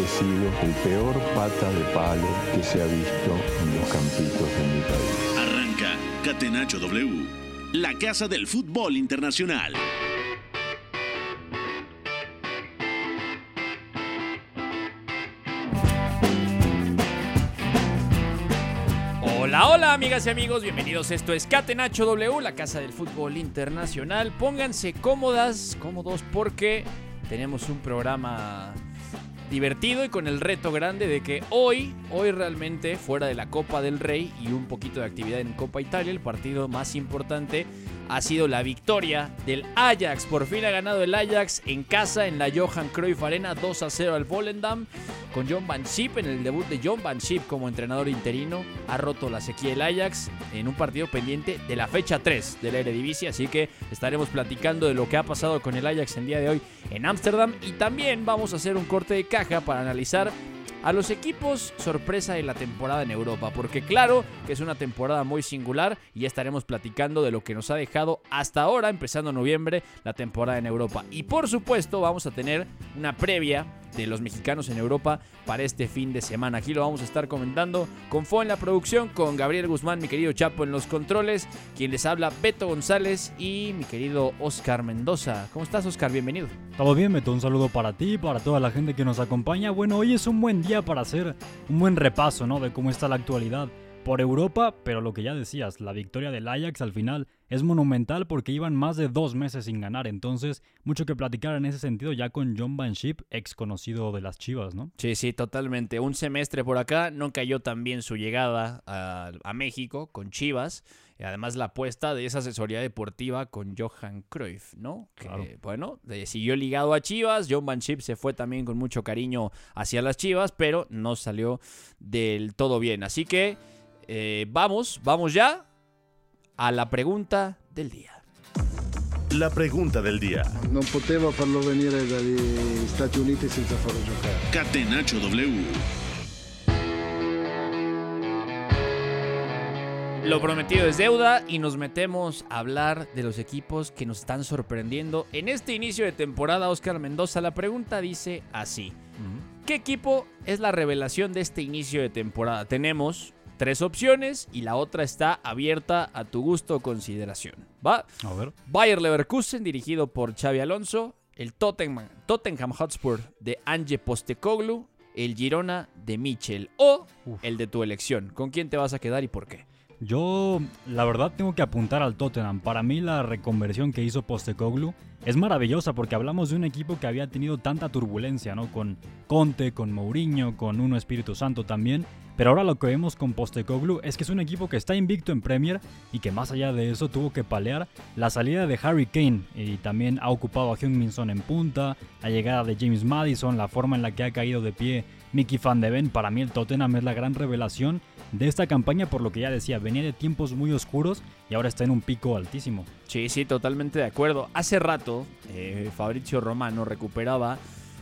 He sido el peor pata de palo que se ha visto en los campitos de mi país. Arranca Catenacho W, la casa del fútbol internacional. Hola, hola amigas y amigos, bienvenidos. Esto es Catenacho W, la casa del fútbol internacional. Pónganse cómodas, cómodos porque tenemos un programa divertido y con el reto grande de que hoy, hoy realmente fuera de la Copa del Rey y un poquito de actividad en Copa Italia, el partido más importante ha sido la victoria del Ajax. Por fin ha ganado el Ajax en casa en la Johan Cruyff Arena 2 a 0 al Volendam con John Van Schip en el debut de John Van Schip como entrenador interino. Ha roto la sequía el Ajax en un partido pendiente de la fecha 3 de la Eredivisie, así que estaremos platicando de lo que ha pasado con el Ajax el día de hoy en Ámsterdam y también vamos a hacer un corte de para analizar a los equipos sorpresa de la temporada en Europa, porque claro que es una temporada muy singular y estaremos platicando de lo que nos ha dejado hasta ahora, empezando noviembre, la temporada en Europa. Y por supuesto vamos a tener una previa de los mexicanos en Europa para este fin de semana. Aquí lo vamos a estar comentando con Fo en la producción, con Gabriel Guzmán, mi querido Chapo en los controles, quien les habla Beto González y mi querido Oscar Mendoza. ¿Cómo estás Oscar? Bienvenido. Todo bien, Beto, un saludo para ti para toda la gente que nos acompaña. Bueno, hoy es un buen día para hacer un buen repaso, ¿no? De cómo está la actualidad por Europa, pero lo que ya decías, la victoria del Ajax al final es monumental porque iban más de dos meses sin ganar, entonces mucho que platicar en ese sentido ya con John Van Schip, ex conocido de las Chivas, ¿no? Sí, sí, totalmente. Un semestre por acá, no cayó tan bien su llegada a México con Chivas. Y además la apuesta de esa asesoría deportiva con Johan Cruyff, ¿no? Que, bueno, de- siguió ligado a Chivas. John Van se fue también con mucho cariño hacia las Chivas, pero no salió del todo bien. Así que eh, vamos, vamos ya a la pregunta del día. La pregunta del día. Non potevo farlo venire dagli Stati Uniti senza farlo giocare. Catenacho W. Lo prometido es deuda y nos metemos a hablar de los equipos que nos están sorprendiendo. En este inicio de temporada, Oscar Mendoza, la pregunta dice así. ¿Qué equipo es la revelación de este inicio de temporada? Tenemos tres opciones y la otra está abierta a tu gusto o consideración. ¿Va? A ver. Bayer Leverkusen, dirigido por Xavi Alonso. El Tottenham, Tottenham Hotspur de Ange Postecoglou. El Girona de Michel. O Uf. el de tu elección. ¿Con quién te vas a quedar y por qué? Yo, la verdad, tengo que apuntar al Tottenham. Para mí, la reconversión que hizo Postecoglou es maravillosa porque hablamos de un equipo que había tenido tanta turbulencia, ¿no? Con Conte, con Mourinho, con Uno Espíritu Santo también. Pero ahora lo que vemos con Postecoglou es que es un equipo que está invicto en Premier y que más allá de eso tuvo que palear la salida de Harry Kane y también ha ocupado a Heung-Min en punta, la llegada de James Madison, la forma en la que ha caído de pie Mickey Van de Ven. Para mí el Tottenham es la gran revelación de esta campaña por lo que ya decía, venía de tiempos muy oscuros y ahora está en un pico altísimo. Sí, sí, totalmente de acuerdo. Hace rato, eh, Fabrizio Romano recuperaba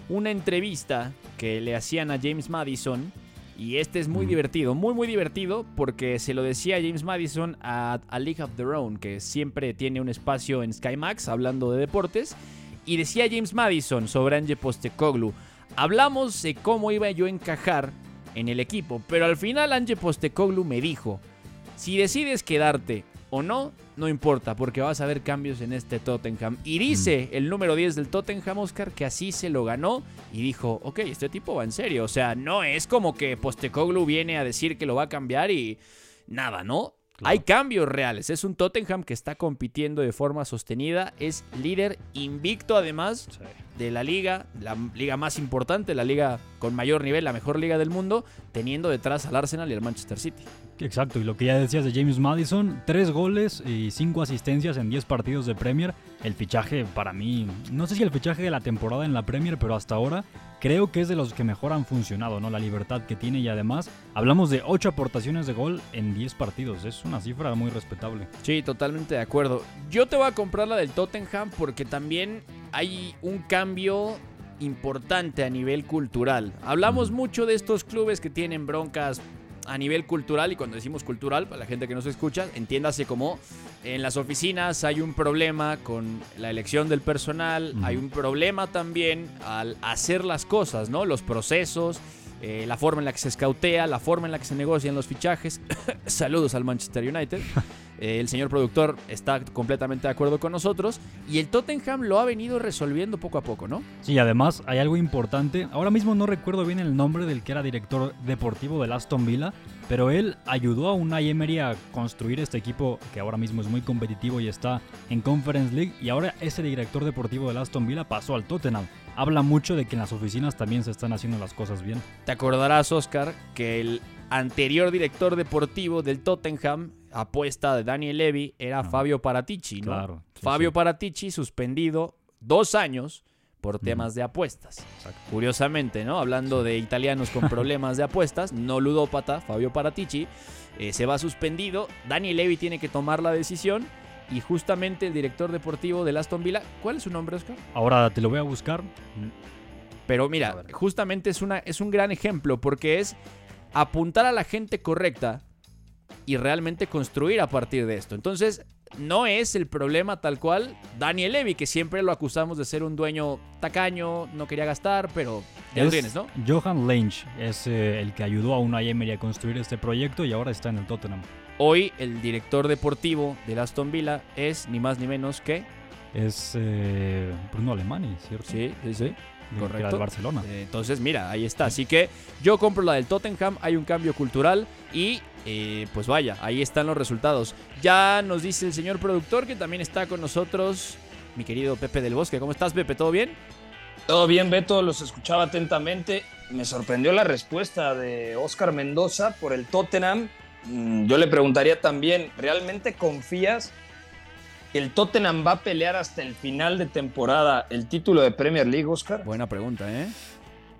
una entrevista que le hacían a James Madison. Y este es muy Mm. divertido, muy muy divertido, porque se lo decía James Madison a, a League of Their Own, que siempre tiene un espacio en Sky Max hablando de deportes. Y decía James Madison sobre Ange Postecoglou, hablamos de cómo iba yo a encajar en el equipo, pero al final Ange Postecoglou me dijo, si decides quedarte o no, no importa, porque vas a ver cambios en este Tottenham. Y dice el número 10 del Tottenham, Oscar, que así se lo ganó y dijo, ok, este tipo va en serio. O sea, no es como que Postecoglou viene a decir que lo va a cambiar y nada, ¿no? Claro. Hay cambios reales. Es un Tottenham que está compitiendo de forma sostenida. Es líder invicto además. de la liga, la liga más importante, la liga con mayor nivel, la mejor liga del mundo, teniendo detrás al Arsenal y al Manchester City. Exacto, y lo que ya decías de James Madison, tres goles y cinco asistencias en 10 partidos de Premier. El fichaje para mí, no sé si el fichaje de la temporada en la Premier, pero hasta ahora creo que es de los que mejor han funcionado, ¿no? La libertad que tiene y además hablamos de 8 aportaciones de gol en 10 partidos. Es una cifra muy respetable. Sí, totalmente de acuerdo. Yo te voy a comprar la del Tottenham porque también hay un cambio importante a nivel cultural. Hablamos mucho de estos clubes que tienen broncas a nivel cultural y cuando decimos cultural, para la gente que no se escucha, entiéndase como en las oficinas hay un problema con la elección del personal, hay un problema también al hacer las cosas, ¿no? Los procesos, eh, la forma en la que se escautea, la forma en la que se negocian los fichajes. Saludos al Manchester United. Eh, el señor productor está completamente de acuerdo con nosotros. Y el Tottenham lo ha venido resolviendo poco a poco, ¿no? Sí, además hay algo importante. Ahora mismo no recuerdo bien el nombre del que era director deportivo del Aston Villa. Pero él ayudó a Unai Emery a construir este equipo que ahora mismo es muy competitivo y está en Conference League. Y ahora ese director deportivo del Aston Villa pasó al Tottenham. Habla mucho de que en las oficinas también se están haciendo las cosas bien. Te acordarás, Oscar, que el anterior director deportivo del Tottenham apuesta de Daniel Levy era Fabio Paratici, ¿no? Claro, sí, Fabio sí. Paratici suspendido dos años por temas de apuestas. Curiosamente, ¿no? Hablando de italianos con problemas de apuestas, no ludópata, Fabio Paratici, eh, se va suspendido. Daniel Levy tiene que tomar la decisión. Y justamente el director deportivo del Aston Villa, ¿cuál es su nombre, Oscar? Ahora te lo voy a buscar. Pero A mira, justamente es, una, es un gran ejemplo porque es apuntar a la gente correcta y realmente construir a partir de esto. Entonces, no es el problema tal cual Daniel Levy, que siempre lo acusamos de ser un dueño tacaño, no quería gastar, pero ya lo Es tienes, ¿no? Johan Lange es eh, el que ayudó a Unai Emery a construir este proyecto y ahora está en el Tottenham. Hoy el director deportivo del Aston Villa es ni más ni menos que... Es eh, Bruno Alemani, ¿cierto? Sí, sí, sí. De- que era correcto. Barcelona. Eh, Entonces, mira, ahí está. Así que yo compro la del Tottenham, hay un cambio cultural y eh, pues vaya, ahí están los resultados. Ya nos dice el señor productor que también está con nosotros, mi querido Pepe del Bosque. ¿Cómo estás, Pepe? ¿Todo bien? Todo bien, Beto, los escuchaba atentamente. Me sorprendió la respuesta de Oscar Mendoza por el Tottenham. Mm, Yo le preguntaría también, ¿realmente confías el Tottenham va a pelear hasta el final de temporada el título de Premier League, Oscar? Buena pregunta, ¿eh?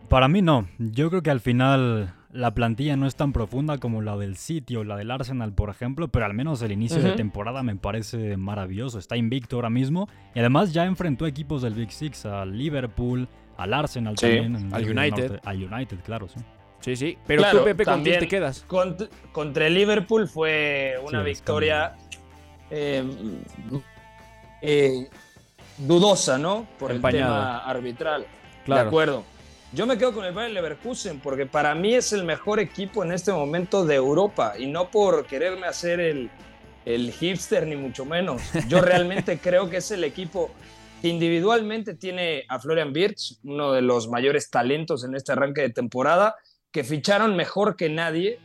Para mí no. Yo creo que al final la plantilla no es tan profunda como la del City o la del Arsenal, por ejemplo, pero al menos el inicio de temporada me parece maravilloso. Está invicto ahora mismo y además ya enfrentó equipos del Big Six, al Liverpool, al Arsenal Sí, también. al United. Norte. Al United, claro, sí. Sí, sí. Pero Claro, tú, Pepe, ¿con quién te quedas? Cont- contra el Liverpool fue una Sí, victoria eh, eh, dudosa, ¿no? Por el tema arbitral. Claro. De acuerdo. Yo me quedo con el Bayern Leverkusen porque para mí es el mejor equipo en este momento de Europa y no por quererme hacer el, el hipster ni mucho menos. Yo realmente creo que es el equipo que individualmente tiene a Florian Wirtz, uno de los mayores talentos en este arranque de temporada, que ficharon mejor que nadie,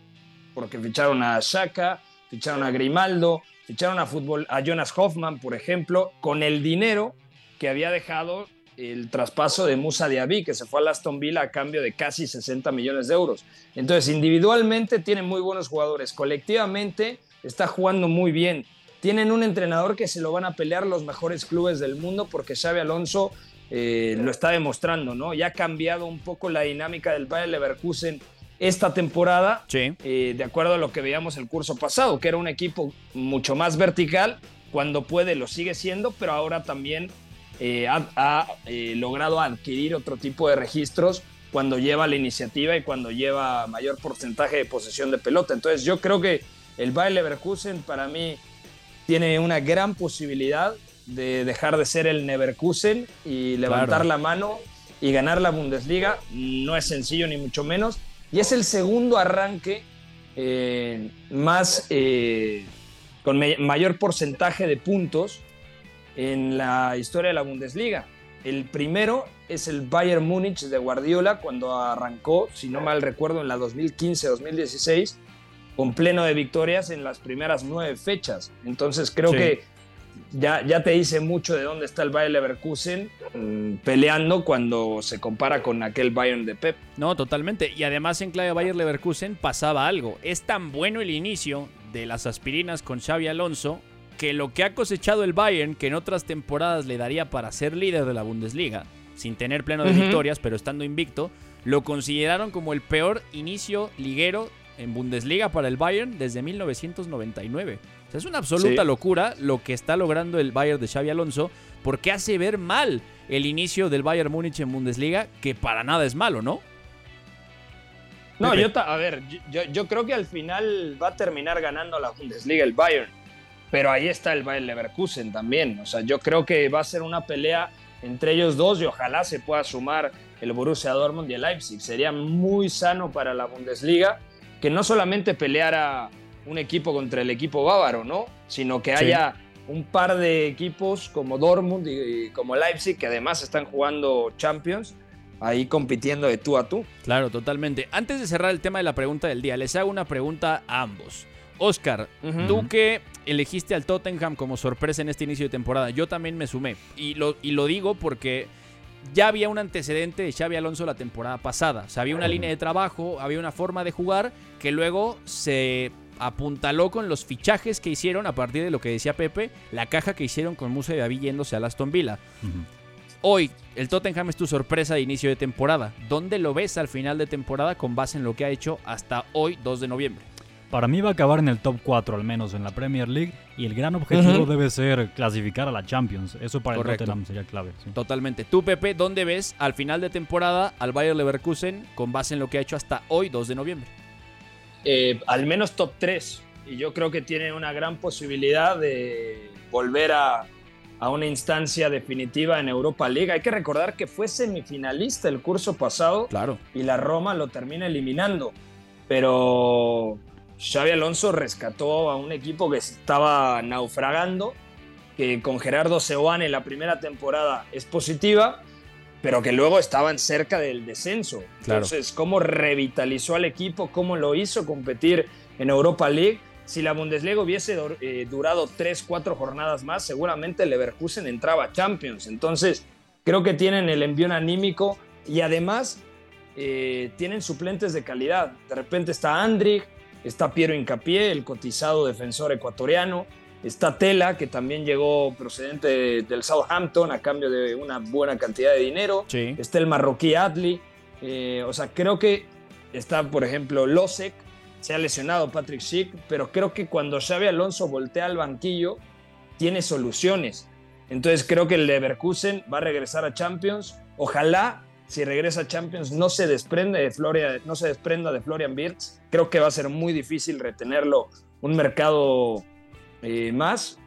porque ficharon a Shaka, ficharon a Grimaldo, ficharon a, fútbol, a Jonas Hoffman, por ejemplo, con el dinero que había dejado el traspaso de Musa Diaby, que se fue al Aston Villa a cambio de casi 60 millones de euros. Entonces, individualmente tienen muy buenos jugadores, colectivamente está jugando muy bien. Tienen un entrenador que se lo van a pelear los mejores clubes del mundo porque Xavi Alonso eh, lo está demostrando, ¿no? Ya ha cambiado un poco la dinámica del Bayer Leverkusen esta temporada Sí. eh, de acuerdo a lo que veíamos el curso pasado, que era un equipo mucho más vertical, cuando puede lo sigue siendo, pero ahora también eh, ha, ha, eh, logrado adquirir otro tipo de registros cuando lleva la iniciativa y cuando lleva mayor porcentaje de posesión de pelota. Entonces yo creo que el Bayer Leverkusen para mí tiene una gran posibilidad de dejar de ser el Neverkusen y levantar Claro. la mano y ganar la Bundesliga. No es sencillo ni mucho menos. Y es el segundo arranque eh, más eh, con mayor porcentaje de puntos en la historia de la Bundesliga. El primero es el Bayern Múnich de Guardiola cuando arrancó, si no mal recuerdo, en la 2015-2016 con pleno de victorias en las primeras nueve fechas. Entonces creo Sí. que ya, ya te dice mucho de dónde está el Bayern Leverkusen mm, peleando cuando se compara con aquel Bayern de Pep. No, totalmente. Y además en clave Bayern Leverkusen pasaba algo. Es tan bueno el inicio de las aspirinas con Xavi Alonso que lo que ha cosechado el Bayern, que en otras temporadas le daría para ser líder de la Bundesliga, sin tener pleno de victorias, pero estando invicto, lo consideraron como el peor inicio liguero en Bundesliga para el Bayern desde 1999. O sea, es una absoluta Sí. locura lo que está logrando el Bayern de Xavi Alonso, porque hace ver mal el inicio del Bayern Múnich en Bundesliga, que para nada es malo, ¿no? No, yo, a ver, yo, yo creo que al final va a terminar ganando la Bundesliga el Bayern, pero ahí está el Bayern Leverkusen también. O sea, yo creo que va a ser una pelea entre ellos dos y ojalá se pueda sumar el Borussia Dortmund y el Leipzig. Sería muy sano para la Bundesliga que no solamente peleara un equipo contra el equipo bávaro, ¿no? Sino que Sí. haya un par de equipos como Dortmund y, y como Leipzig que además están jugando Champions ahí compitiendo de tú a tú. Claro, totalmente. Antes de cerrar el tema de la pregunta del día, les hago una pregunta a ambos. Oscar, tú que elegiste al Tottenham como sorpresa en este inicio de temporada, yo también me sumé. Y lo, y lo digo porque ya había un antecedente de Xavi Alonso la temporada pasada. O sea, había una línea de trabajo, había una forma de jugar que luego se apuntaló con los fichajes que hicieron a partir de lo que decía Pepe, la caja que hicieron con Musa y David yéndose al Aston Villa. Hoy, el Tottenham es tu sorpresa de inicio de temporada. ¿Dónde lo ves al final de temporada con base en lo que ha hecho hasta hoy, 2 de noviembre? Para mí va a acabar en el top 4 al menos en la Premier League y el gran objetivo debe ser clasificar a la Champions. Eso para Correcto. el Tottenham sería clave. sí. Totalmente. Tú, Pepe, ¿dónde ves al final de temporada al Bayer Leverkusen con base en lo que ha hecho hasta hoy, 2 de noviembre? Eh, al menos top 3. Y yo creo que tiene una gran posibilidad de volver a, a una instancia definitiva en Europa League. Hay que recordar que fue semifinalista el curso pasado Claro. y la Roma lo termina eliminando. Pero Xavi Alonso rescató a un equipo que estaba naufragando, que con Gerardo Seoane la primera temporada es positiva, pero que luego estaban cerca del descenso. Claro. Entonces, ¿cómo revitalizó al equipo? ¿Cómo lo hizo competir en Europa League? Si la Bundesliga hubiese eh, durado 3, 4 jornadas más, seguramente el Leverkusen entraba a Champions. Entonces, creo que tienen el envío anímico y además eh, tienen suplentes de calidad. De repente está Andrich, está Piero Incapié, el cotizado defensor ecuatoriano, está Tela, que también llegó procedente de- del Southampton a cambio de una buena cantidad de dinero, Sí. está el marroquí Adli, eh, o sea, creo que está, por ejemplo, Losek, se ha lesionado Patrick Schick, pero creo que cuando Xavi Alonso voltea al banquillo, tiene soluciones. Entonces creo que el Leverkusen va a regresar a Champions. Ojalá si regresa a Champions no se desprende de Florian, no se desprenda de Florian Wirtz. Creo que va a ser muy difícil retenerlo un mercado eh, más.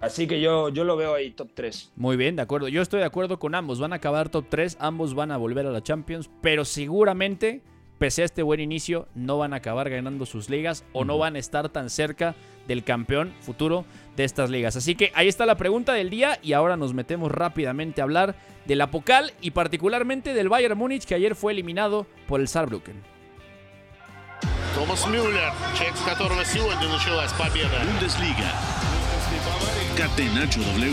Así que yo, yo lo veo ahí top 3. Muy bien, de acuerdo. Yo estoy de acuerdo con ambos. Van a acabar top 3, ambos van a volver a la Champions, pero seguramente, pese a este buen inicio, no van a acabar ganando sus ligas o no van a estar tan cerca del campeón futuro de estas ligas. Así que ahí está la pregunta del día y ahora nos metemos rápidamente a hablar de la Pocal y particularmente del Bayern Múnich que ayer fue eliminado por el Saarbrücken. Томас Мюллер, человек, с которого сегодня началась победа. Bundesliga. Catenacho W.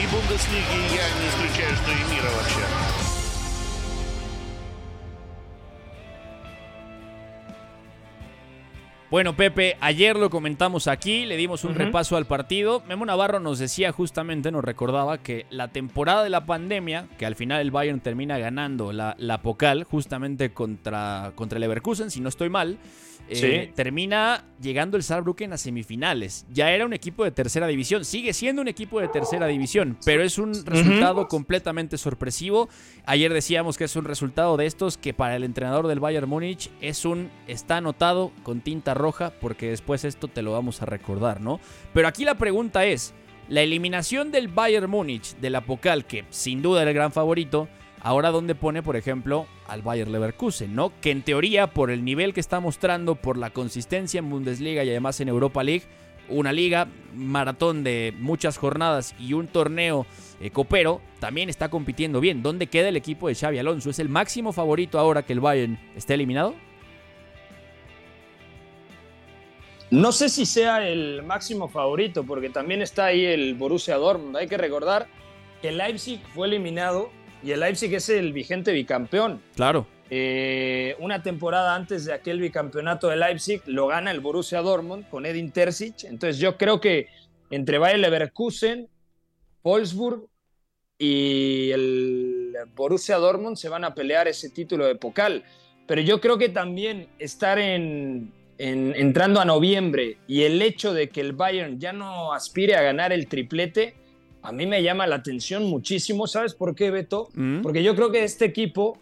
И Бундеслиги я не исключаю, что и мира вообще. Bueno, Pepe, ayer lo comentamos aquí, le dimos un repaso al partido. Memo Navarro nos decía justamente, nos recordaba que la temporada de la pandemia, que al final el Bayern termina ganando la, la Pocal justamente contra, contra el Leverkusen, si no estoy mal, eh, Sí. termina llegando el Saarbrücken a semifinales. Ya era un equipo de tercera división, sigue siendo un equipo de tercera división, pero es un resultado completamente sorpresivo. Ayer decíamos que es un resultado de estos que para el entrenador del Bayern Múnich es un está anotado con tinta roja porque después esto te lo vamos a recordar, ¿no? Pero aquí la pregunta es, la eliminación del Bayern Múnich de la Pocal, que sin duda era el gran favorito, ahora dónde pone, por ejemplo, al Bayern Leverkusen, ¿no? Que en teoría por el nivel que está mostrando, por la consistencia en Bundesliga y además en Europa League, una liga, maratón de muchas jornadas y un torneo eh, copero, también está compitiendo bien. ¿Dónde queda el equipo de Xavi Alonso? ¿Es el máximo favorito ahora que el Bayern esté eliminado? No sé si sea el máximo favorito, porque también está ahí el Borussia Dortmund. Hay que recordar que Leipzig fue eliminado y el Leipzig es el vigente bicampeón. Claro. Eh, una temporada antes de aquel bicampeonato de Leipzig lo gana el Borussia Dortmund con Edin Terzic. Entonces yo creo que entre Bayer Leverkusen, Wolfsburg y el Borussia Dortmund se van a pelear ese título de Pokal. Pero yo creo que también estar en, en- entrando a noviembre y el hecho de que el Bayern ya no aspire a ganar el triplete, a mí me llama la atención muchísimo. ¿Sabes por qué, Beto? Mm. Porque yo creo que este equipo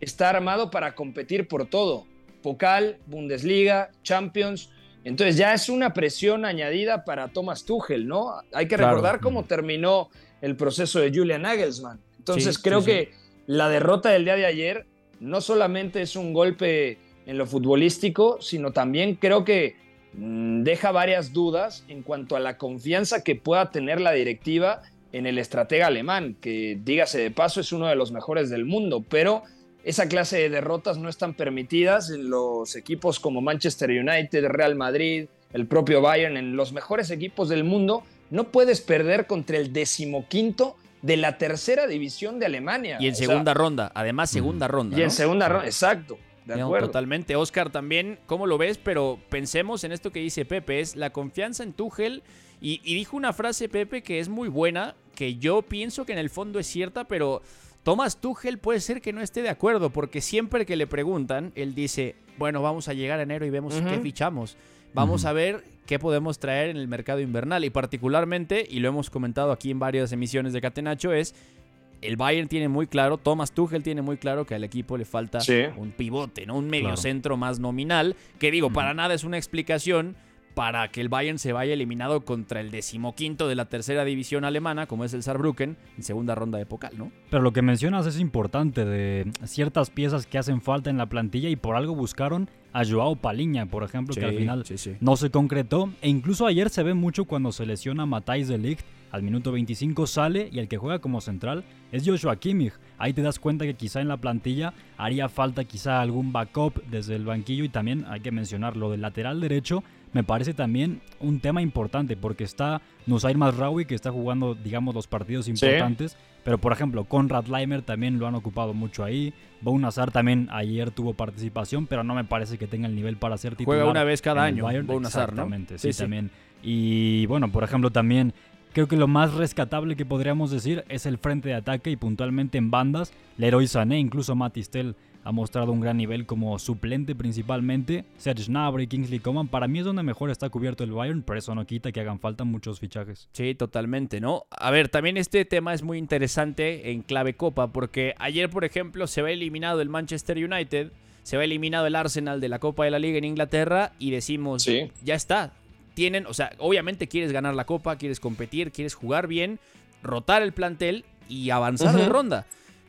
está armado para competir por todo. Pokal, Bundesliga, Champions. Entonces ya es una presión añadida para Thomas Tuchel, ¿no? Hay que Claro. recordar cómo terminó el proceso de Julian Nagelsmann. Entonces Sí, creo sí, sí. que la derrota del día de ayer no solamente es un golpe en lo futbolístico, sino también creo que mm, deja varias dudas en cuanto a la confianza que pueda tener la directiva en el estratega alemán, que dígase de paso es uno de los mejores del mundo, pero esa clase de derrotas no están permitidas en los equipos como Manchester United, Real Madrid, el propio Bayern, en los mejores equipos del mundo, no puedes perder contra el decimoquinto de la tercera división de Alemania. Y en O sea, segunda ronda, además segunda ronda. y en segunda ronda, exacto, de No, totalmente. Oscar, también, ¿cómo lo ves? Pero pensemos en esto que dice Pepe, es la confianza en Tuchel. Y, y dijo una frase, Pepe, que es muy buena, que yo pienso que en el fondo es cierta, pero Thomas Tuchel puede ser que no esté de acuerdo, porque siempre que le preguntan, él dice, bueno, vamos a llegar a enero y vemos qué Ujú. fichamos. Vamos a ver qué podemos traer en el mercado invernal. Y particularmente, y lo hemos comentado aquí en varias emisiones de Catenacho, es el Bayern tiene muy claro, Thomas Tuchel tiene muy claro que al equipo le falta Sí. un pivote, ¿no? Un medio Claro. centro más nominal, que digo, para nada es una explicación para que el Bayern se vaya eliminado contra el decimoquinto de la tercera división alemana, como es el Saarbrücken, en segunda ronda de Pokal, ¿no? Pero lo que mencionas es importante, de ciertas piezas que hacen falta en la plantilla y por algo buscaron a Joao Paliña, por ejemplo, que al final sí, sí. no se concretó. E incluso ayer se ve mucho cuando se lesiona Matthijs de Ligt. Al minuto 25 sale y el que juega como central es Joshua Kimmich. Ahí te das cuenta que quizá en la plantilla haría falta quizá algún backup desde el banquillo y también hay que mencionar lo del lateral derecho. Me parece también un tema importante porque está Nusair Masraoui que está jugando digamos los partidos importantes. Pero por ejemplo, Conrad Leimer también lo han ocupado mucho ahí. Bou Nazar también ayer tuvo participación, pero no me parece que tenga el nivel para ser titular. Juega una vez cada año, Bayern. Bou Nazar, ¿no? Exactamente, Sí, sí, sí. también. Y bueno, por ejemplo, también creo que lo más rescatable que podríamos decir es el frente de ataque y puntualmente en bandas. Leroy Sané, incluso Matistel ha mostrado un gran nivel como suplente principalmente. Serge Gnabry, Kingsley Coman, para mí es donde mejor está cubierto el Bayern, pero eso no quita que hagan falta muchos fichajes. Sí, totalmente, ¿no? A ver, también este tema es muy interesante en clave Copa, porque ayer, por ejemplo, se va eliminado el Manchester United, se va eliminado el Arsenal de la Copa de la Liga en Inglaterra y decimos, Sí. ya está. Tienen, o sea, obviamente quieres ganar la Copa, quieres competir, quieres jugar bien, rotar el plantel y avanzar de Ujú. ronda.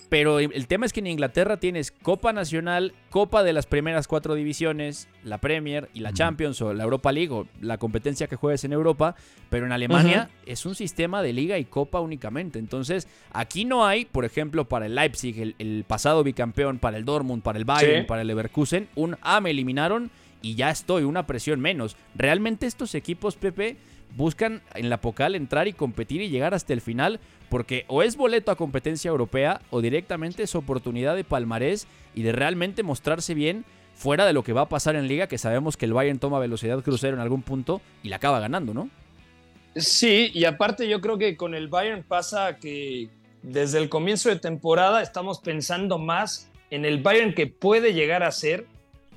Pero el tema es que en Inglaterra tienes Copa Nacional, Copa de las primeras cuatro divisiones, la Premier y la. Champions o la Europa League o la competencia que juegues en Europa. Pero en Alemania es un sistema de liga y copa únicamente. Entonces, aquí no hay, por ejemplo, para el Leipzig, el, el pasado bicampeón, para el Dortmund, para el Bayern, Sí. para el Leverkusen, un A me eliminaron y ya estoy, una presión menos. Realmente estos equipos, Pepe, buscan en la Pocal entrar y competir y llegar hasta el final, porque o es boleto a competencia europea o directamente es oportunidad de palmarés y de realmente mostrarse bien fuera de lo que va a pasar en liga, que sabemos que el Bayern toma velocidad crucero en algún punto y la acaba ganando, ¿no? Sí, y aparte yo creo que con el Bayern pasa que desde el comienzo de temporada estamos pensando más en el Bayern que puede llegar a ser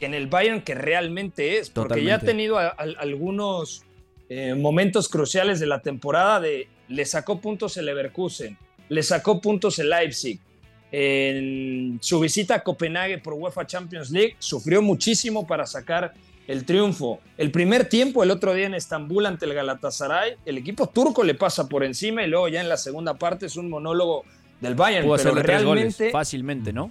que en el Bayern que realmente es, porque ya ha tenido a- a- algunos eh, momentos cruciales de la temporada de le sacó puntos el Leverkusen, le sacó puntos el Leipzig. En su visita a Copenhague por UEFA Champions League sufrió muchísimo para sacar el triunfo. El primer tiempo, el otro día en Estambul ante el Galatasaray, el equipo turco le pasa por encima y luego ya en la segunda parte es un monólogo del Bayern. Pudo pero tres goles realmente fácilmente, ¿no?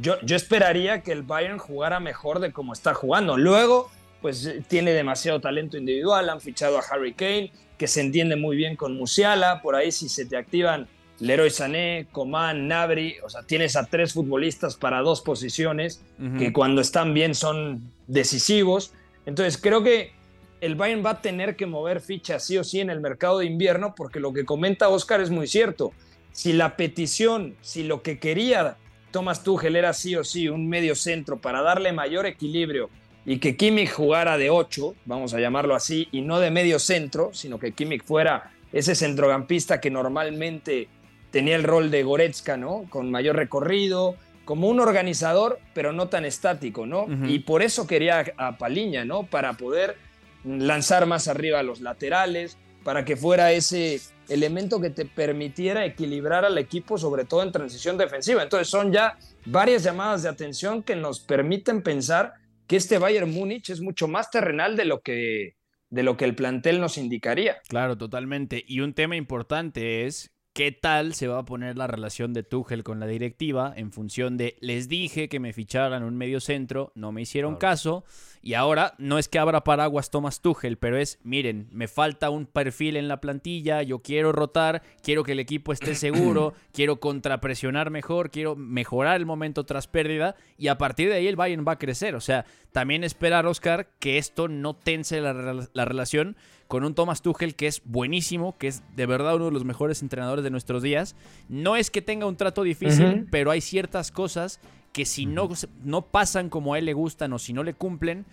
Yo, yo esperaría que el Bayern jugara mejor de como está jugando. Luego, pues tiene demasiado talento individual, han fichado a Harry Kane, que se entiende muy bien con Musiala, por ahí si se te activan Leroy Sané, Coman, Nabri, o sea, tienes a tres futbolistas para dos posiciones que cuando están bien son decisivos. Entonces creo que el Bayern va a tener que mover fichas sí o sí en el mercado de invierno, porque lo que comenta Oscar es muy cierto. Si la petición, si lo que quería Thomas Tuchel era sí o sí un medio centro para darle mayor equilibrio y que Kimmich jugara de 8, vamos a llamarlo así, y no de medio centro, sino que Kimmich fuera ese centrocampista que normalmente tenía el rol de Goretzka, ¿no? Con mayor recorrido, como un organizador, pero no tan estático, ¿no? Y por eso quería a Paliña, ¿no? Para poder lanzar más arriba a los laterales, para que fuera ese elemento que te permitiera equilibrar al equipo, sobre todo en transición defensiva. Entonces son ya varias llamadas de atención que nos permiten pensar que este Bayern Múnich es mucho más terrenal de lo que de lo que el plantel nos indicaría. Claro, totalmente. Y un tema importante es qué tal se va a poner la relación de Tuchel con la directiva en función de les dije que me ficharan un medio centro, no me hicieron caso y ahora no es que abra paraguas Thomas Tuchel, pero es miren, me falta un perfil en la plantilla, yo quiero rotar, quiero que el equipo esté seguro, quiero contrapresionar mejor, quiero mejorar el momento tras pérdida y a partir de ahí el Bayern va a crecer, o sea, también esperar Oscar que esto no tense la, la relación con un Thomas Tuchel que es buenísimo, que es de verdad uno de los mejores entrenadores de nuestros días. No es que tenga un trato difícil, pero hay ciertas cosas que si no, no pasan como a él le gustan o si no le cumplen,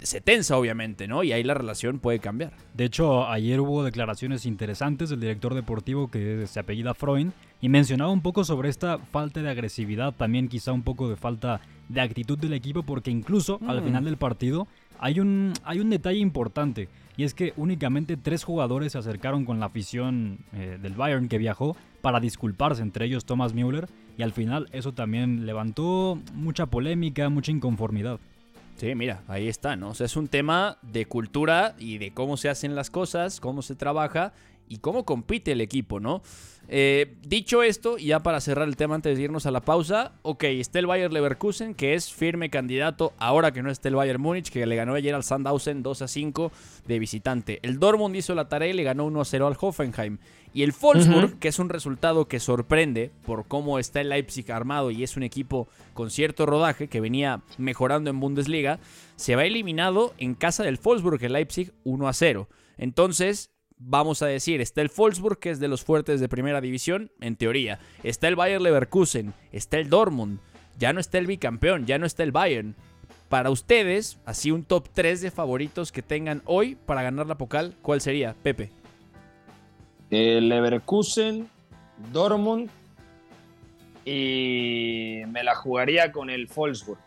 se tensa obviamente, ¿no? Y ahí la relación puede cambiar. De hecho, ayer hubo declaraciones interesantes del director deportivo que se apellida Freund y mencionaba un poco sobre esta falta de agresividad, también quizá un poco de falta de actitud del equipo, porque incluso al Mm. final del partido hay un, hay un detalle importante. Y es que únicamente tres jugadores se acercaron con la afición eh, del Bayern que viajó para disculparse, entre ellos Thomas Müller, y al final eso también levantó mucha polémica, mucha inconformidad. Sí, mira, ahí está, ¿no? O sea, es un tema de cultura y de cómo se hacen las cosas, cómo se trabaja y cómo compite el equipo, ¿no? Eh, dicho esto, y ya para cerrar el tema antes de irnos a la pausa, ok, está el Bayer Leverkusen, que es firme candidato ahora que no está el Bayern Múnich, que le ganó ayer al Sandhausen 2 a 5 de visitante. El Dortmund hizo la tarea y le ganó 1 a 0 al Hoffenheim. Y el Wolfsburg, que es un resultado que sorprende por cómo está el Leipzig armado y es un equipo con cierto rodaje que venía mejorando en Bundesliga, se va eliminado en casa del Wolfsburg, el Leipzig 1 a 0. Entonces, vamos a decir, está el Wolfsburg, que es de los fuertes de primera división, en teoría. Está el Bayer Leverkusen, está el Dortmund, ya no está el bicampeón, ya no está el Bayern. Para ustedes, así un top 3 de favoritos que tengan hoy para ganar la Pocal, ¿cuál sería, Pepe? El Leverkusen, Dortmund y me la jugaría con el Wolfsburg.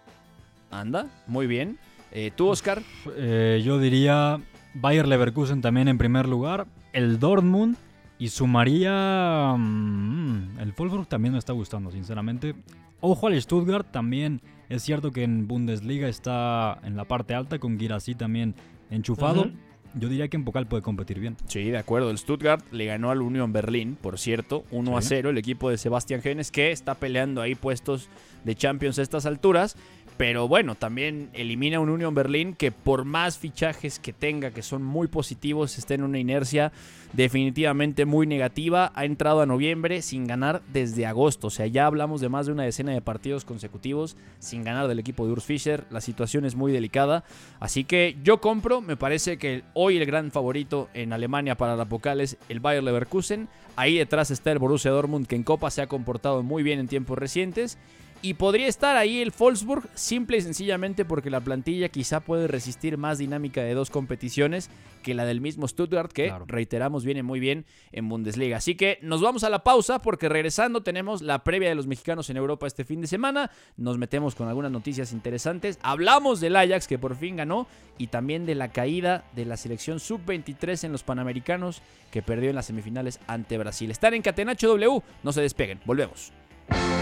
Anda, muy bien. Eh, ¿Tú, Oscar? Eh, yo diría Bayer Leverkusen también en primer lugar, el Dortmund y sumaría mm, el Wolfsburg también me está gustando, sinceramente. Ojo al Stuttgart también. Es cierto que en Bundesliga está en la parte alta con Girassi también enchufado. Yo diría que en Pokal puede competir bien. Sí, de acuerdo. El Stuttgart le ganó al Union Berlin, por cierto, 1 a Sí. 0, el equipo de Sebastián Genes, que está peleando ahí puestos de Champions a estas alturas. Pero bueno, también elimina un Union Berlin que por más fichajes que tenga, que son muy positivos, está en una inercia definitivamente muy negativa. Ha entrado a noviembre sin ganar desde agosto. O sea, ya hablamos de más de una decena de partidos consecutivos sin ganar del equipo de Urs Fischer. La situación es muy delicada. Así que yo compro, me parece que hoy el gran favorito en Alemania para la Pokal es el Bayer Leverkusen. Ahí detrás está el Borussia Dortmund que en Copa se ha comportado muy bien en tiempos recientes. Y podría estar ahí el Wolfsburg, simple y sencillamente porque la plantilla quizá puede resistir más dinámica de dos competiciones que la del mismo Stuttgart, que Claro. reiteramos viene muy bien en Bundesliga. Así que nos vamos a la pausa porque regresando tenemos la previa de los mexicanos en Europa este fin de semana. Nos metemos con algunas noticias interesantes. Hablamos del Ajax que por fin ganó y también de la caída de la selección sub-23 en los Panamericanos que perdió en las semifinales ante Brasil. Están en Catenacho W, no se despeguen, volvemos.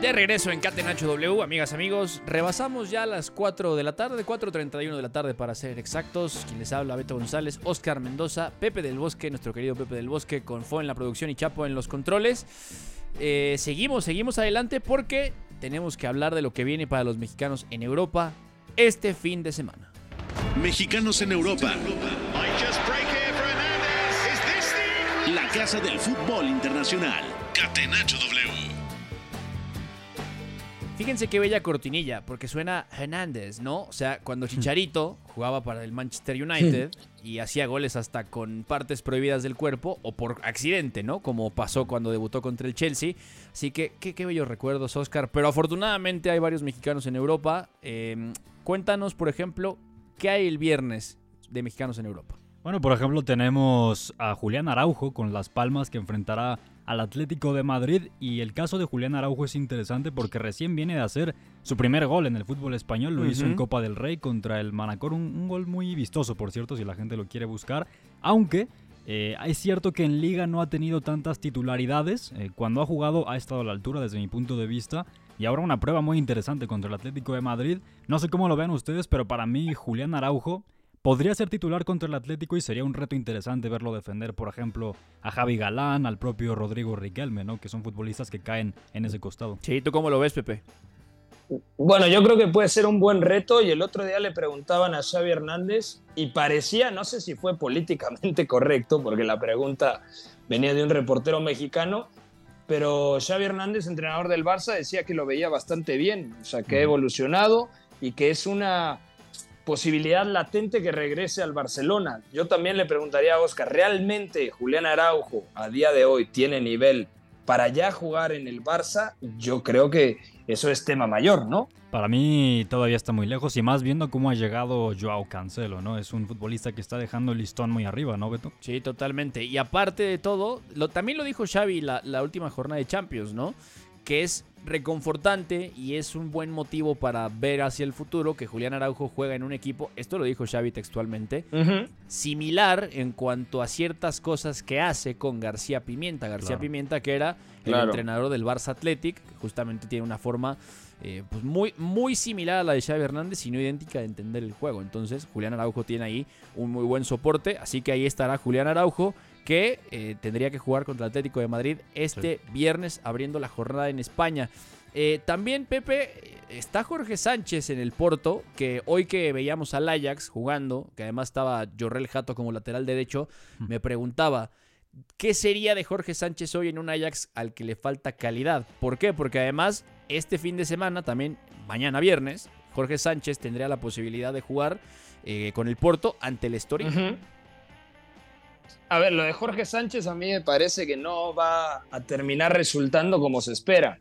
De regreso en Catenacho W, amigas, amigos. Rebasamos ya las 4 de la tarde, 4.31 de la tarde para ser exactos. Quien les habla, Beto González, Oscar Mendoza, Pepe del Bosque, nuestro querido Pepe del Bosque, con Fo en la producción y Chapo en los controles. Eh, seguimos, seguimos adelante porque tenemos que hablar de lo que viene para los mexicanos en Europa este fin de semana. Mexicanos en Europa. La casa del fútbol internacional. Catenacho W. Fíjense qué bella cortinilla, porque suena Hernández, ¿no? O sea, cuando Chicharito jugaba para el Manchester United y hacía goles hasta con partes prohibidas del cuerpo o por accidente, ¿no? Como pasó cuando debutó contra el Chelsea. Así que qué, qué bellos recuerdos, Oscar. Pero afortunadamente hay varios mexicanos en Europa. Eh, cuéntanos, por ejemplo, ¿qué hay el viernes de mexicanos en Europa? Bueno, por ejemplo, tenemos a Julián Araujo con Las Palmas que enfrentará al Atlético de Madrid. Y el caso de Julián Araujo es interesante porque recién viene de hacer su primer gol en el fútbol español, lo hizo en. Copa del Rey contra el Manacor, un, un gol muy vistoso por cierto si la gente lo quiere buscar, aunque eh, es cierto que en liga no ha tenido tantas titularidades, eh, cuando ha jugado ha estado a la altura desde mi punto de vista. Y ahora una prueba muy interesante contra el Atlético de Madrid, no sé cómo lo vean ustedes, pero para mí Julián Araujo Podría ser titular contra el Atlético y sería un reto interesante verlo defender, por ejemplo, a Javi Galán, al propio Rodrigo Riquelme, ¿no? Que son futbolistas que caen en ese costado. Sí, ¿tú cómo lo ves, Pepe? Bueno, yo creo que puede ser un buen reto y el otro día le preguntaban a Xavi Hernández y parecía, no sé si fue políticamente correcto, porque la pregunta venía de un reportero mexicano, pero Xavi Hernández, entrenador del Barça, decía que lo veía bastante bien, o sea, que ha evolucionado y que es una posibilidad latente que regrese al Barcelona. Yo también le preguntaría a Oscar, ¿realmente Julián Araujo a día de hoy tiene nivel para ya jugar en el Barça? Yo creo que eso es tema mayor, ¿no? Para mí todavía está muy lejos y más viendo cómo ha llegado Joao Cancelo, ¿no? Es un futbolista que está dejando el listón muy arriba, ¿no, Beto? Sí, totalmente. Y aparte de todo, lo, también lo dijo Xavi la, la última jornada de Champions, ¿no? Que es reconfortante y es un buen motivo para ver hacia el futuro que Julián Araujo juega en un equipo, esto lo dijo Xavi textualmente, similar en cuanto a ciertas cosas que hace con García Pimienta. García Claro. Pimienta que era el Claro. entrenador del Barça Athletic, que justamente tiene una forma eh, pues muy, muy similar a la de Xavi Hernández y no idéntica de entender el juego. Entonces Julián Araujo tiene ahí un muy buen soporte, así que ahí estará Julián Araujo que eh, tendría que jugar contra el Atlético de Madrid este viernes abriendo la jornada en España. Eh, también, Pepe, eh, está Jorge Sánchez en el Porto, que hoy que veíamos al Ajax jugando, que además estaba Jorrel Jato como lateral derecho, me preguntaba, ¿qué sería de Jorge Sánchez hoy en un Ajax al que le falta calidad? ¿Por qué? Porque además, este fin de semana, también mañana viernes, Jorge Sánchez tendría la posibilidad de jugar eh, con el Porto ante el Estoril. Ujú. A ver, lo de Jorge Sánchez a mí me parece que no va a terminar resultando como se espera,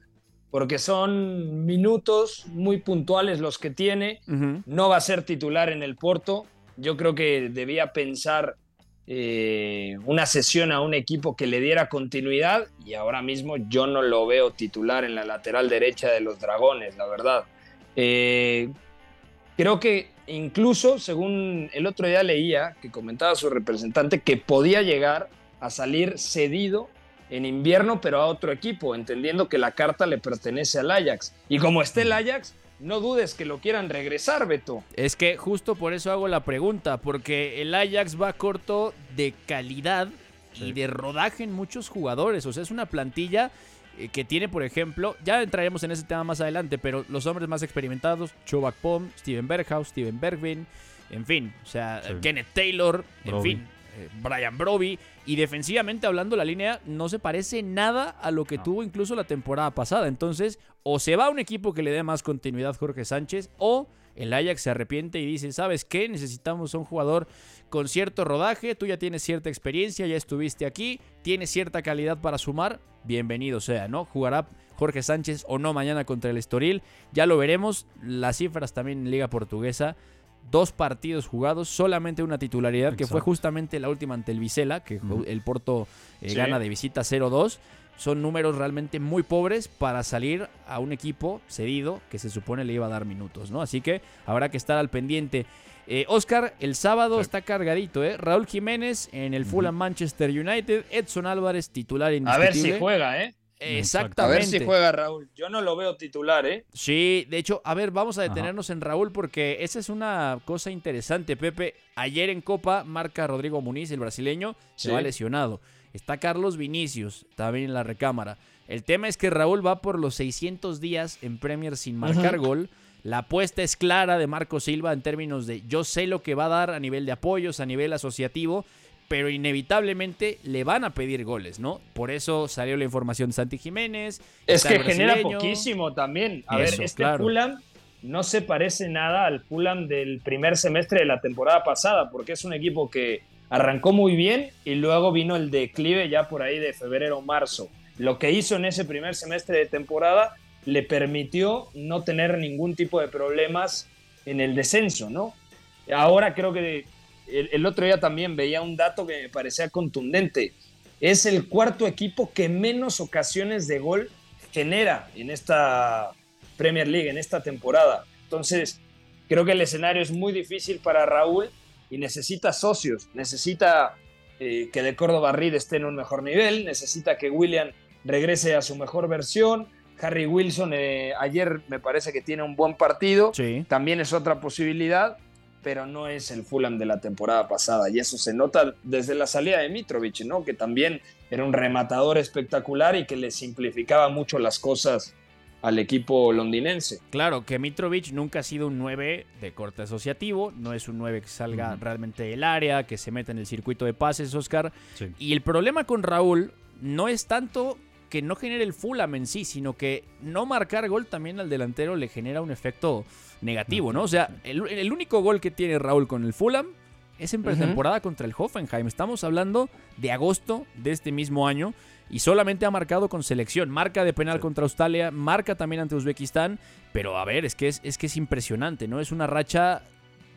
porque son minutos muy puntuales los que tiene, no va a ser titular en el Porto, yo creo que debía pensar eh, una sesión a un equipo que le diera continuidad y ahora mismo yo no lo veo titular en la lateral derecha de los Dragones, la verdad. Eh, creo que incluso, según el otro día leía, que comentaba su representante, que podía llegar a salir cedido en invierno, pero a otro equipo, entendiendo que la carta le pertenece al Ajax. Y como esté el Ajax, no dudes que lo quieran regresar, Beto. Es que justo por eso hago la pregunta, porque el Ajax va corto de calidad y de rodaje en muchos jugadores. O sea, es una plantilla que tiene, por ejemplo, ya entraremos en ese tema más adelante, pero los hombres más experimentados, Chobak Pom, Steven Berghaus, Steven Bergvin, en fin, o sea, Sí. Kenneth Taylor, en fin, eh, Brian Broby. Y defensivamente hablando, la línea no se parece nada a lo que No. tuvo incluso la temporada pasada. Entonces, o se va a un equipo que le dé más continuidad Jorge Sánchez, o el Ajax se arrepiente y dice, ¿sabes qué? Necesitamos a un jugador con cierto rodaje, tú ya tienes cierta experiencia, ya estuviste aquí, tienes cierta calidad para sumar, bienvenido sea, ¿no? Jugará Jorge Sánchez o no mañana contra el Estoril, ya lo veremos, las cifras también en Liga Portuguesa, dos partidos jugados, solamente una titularidad, que fue justamente la última ante el Vicela, que el Porto eh, Sí. gana de visita 0-2. Son números realmente muy pobres para salir a un equipo cedido que se supone le iba a dar minutos, ¿no? Así que habrá que estar al pendiente. Eh, Oscar, el sábado Sí. está cargadito, ¿eh? Raúl Jiménez en el Fulham Manchester United, Edson Álvarez titular A indiscutible. ver si juega, ¿eh? Exactamente. A ver si juega Raúl. Yo no lo veo titular, ¿eh? Sí, de hecho, a ver, vamos a detenernos en Raúl porque esa es una cosa interesante, Pepe. Ayer en Copa marca Rodrigo Muniz, el brasileño, se Sí. va lesionado. Está Carlos Vinicius, también en la recámara. El tema es que Raúl va por los 600 días en Premier sin marcar gol. La apuesta es clara de Marco Silva en términos de yo sé lo que va a dar a nivel de apoyos, a nivel asociativo, pero inevitablemente le van a pedir goles, ¿no? Por eso salió la información de Santi Jiménez. Es que genera poquísimo también. A Eso, ver, este claro. Fulham no se parece nada al Fulham del primer semestre de la temporada pasada, porque es un equipo que arrancó muy bien y luego vino el declive ya por ahí de febrero o marzo. Lo que hizo en ese primer semestre de temporada le permitió no tener ningún tipo de problemas en el descenso, ¿no? Ahora creo que el, otro día también veía un dato que me parecía contundente. Es el cuarto equipo que menos ocasiones de gol genera en esta Premier League, en esta temporada. Entonces, creo que el escenario es muy difícil para Raúl y necesita socios, necesita eh, que de Córdoba Reed esté en un mejor nivel, necesita que William regrese a su mejor versión. Harry Wilson eh, ayer me parece que tiene un buen partido, Sí. también es otra posibilidad, pero no es el Fulham de la temporada pasada y eso se nota desde la salida de Mitrovic, ¿no? Que también era un rematador espectacular y que le simplificaba mucho las cosas al equipo londinense. Claro, que Mitrovic nunca ha sido un 9 de corte asociativo, no es un 9 que salga realmente del área, que se meta en el circuito de pases, Oscar. Sí. Y el problema con Raúl no es tanto que no genere el Fulham en sí, sino que no marcar gol también al delantero le genera un efecto negativo, ¿no? O sea, el, el único gol que tiene Raúl con el Fulham es en pretemporada contra el Hoffenheim. Estamos hablando de agosto de este mismo año y solamente ha marcado con selección. Marca de penal contra Australia, marca también ante Uzbekistán, pero a ver, es que es, es que es impresionante, ¿no? Es una racha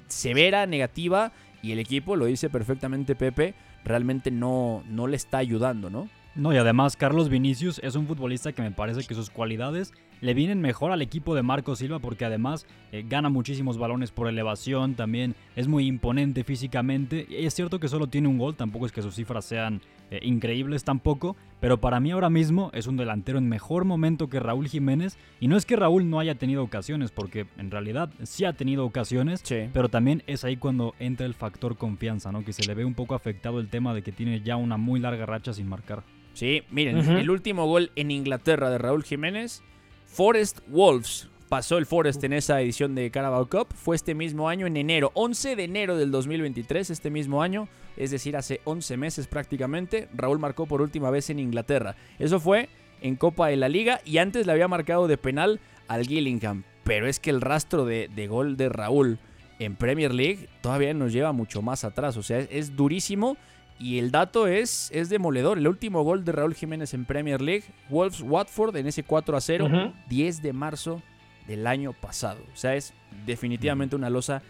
severa, negativa y el equipo, lo dice perfectamente Pepe, realmente no, no le está ayudando, ¿no? No, y además Carlos Vinicius es un futbolista que me parece que sus cualidades le vienen mejor al equipo de Marco Silva porque además eh, gana muchísimos balones por elevación, también es muy imponente físicamente. Y es cierto que solo tiene un gol, tampoco es que sus cifras sean eh, increíbles tampoco, pero para mí ahora mismo es un delantero en mejor momento que Raúl Jiménez. Y no es que Raúl no haya tenido ocasiones, porque en realidad sí ha tenido ocasiones, Sí. pero también es ahí cuando entra el factor confianza, ¿no? Que se le ve un poco afectado el tema de que tiene ya una muy larga racha sin marcar. Sí, miren, el último gol en Inglaterra de Raúl Jiménez, Forest Wolves. Pasó el Forest en esa edición de Carabao Cup. Fue este mismo año, en enero, 11 de enero del 2023, este mismo año, es decir, hace 11 meses prácticamente. Raúl marcó por última vez en Inglaterra. Eso fue en Copa de la Liga y antes le había marcado de penal al Gillingham. Pero es que el rastro de, de gol de Raúl en Premier League todavía nos lleva mucho más atrás. O sea, es, es durísimo. Y el dato es, es demoledor. El último gol de Raúl Jiménez en Premier League, Wolves Watford en ese 4 a 0, Ujú. 10 de marzo del año pasado. O sea, es definitivamente una losa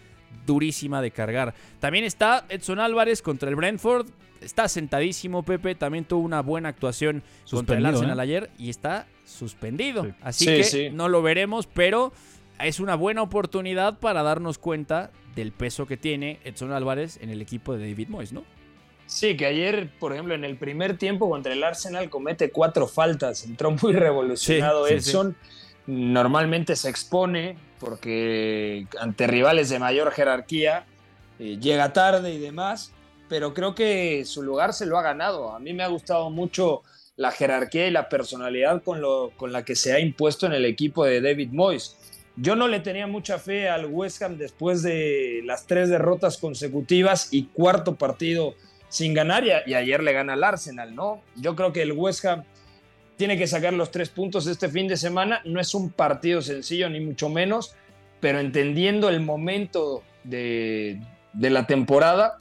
durísima de cargar. También está Edson Álvarez contra el Brentford. Está sentadísimo, Pepe. También tuvo una buena actuación contra el Arsenal ¿eh? ayer y está suspendido. Sí. Así Sí, que sí. no lo veremos, pero es una buena oportunidad para darnos cuenta del peso que tiene Edson Álvarez en el equipo de David Moyes, ¿no? Sí, que ayer, por ejemplo, en el primer tiempo contra el Arsenal comete cuatro faltas. Entró muy revolucionado Sí, sí, sí. Edson. Normalmente se expone porque ante rivales de mayor jerarquía eh, llega tarde y demás, pero creo que su lugar se lo ha ganado. A mí me ha gustado mucho la jerarquía y la personalidad con, lo, con la que se ha impuesto en el equipo de David Moyes. Yo no le tenía mucha fe al West Ham después de las tres derrotas consecutivas y cuarto partido sin ganar y, a- y ayer le gana al Arsenal, ¿no? Yo creo que el West Ham tiene que sacar los tres puntos este fin de semana. No es un partido sencillo, ni mucho menos, pero entendiendo el momento de, de la temporada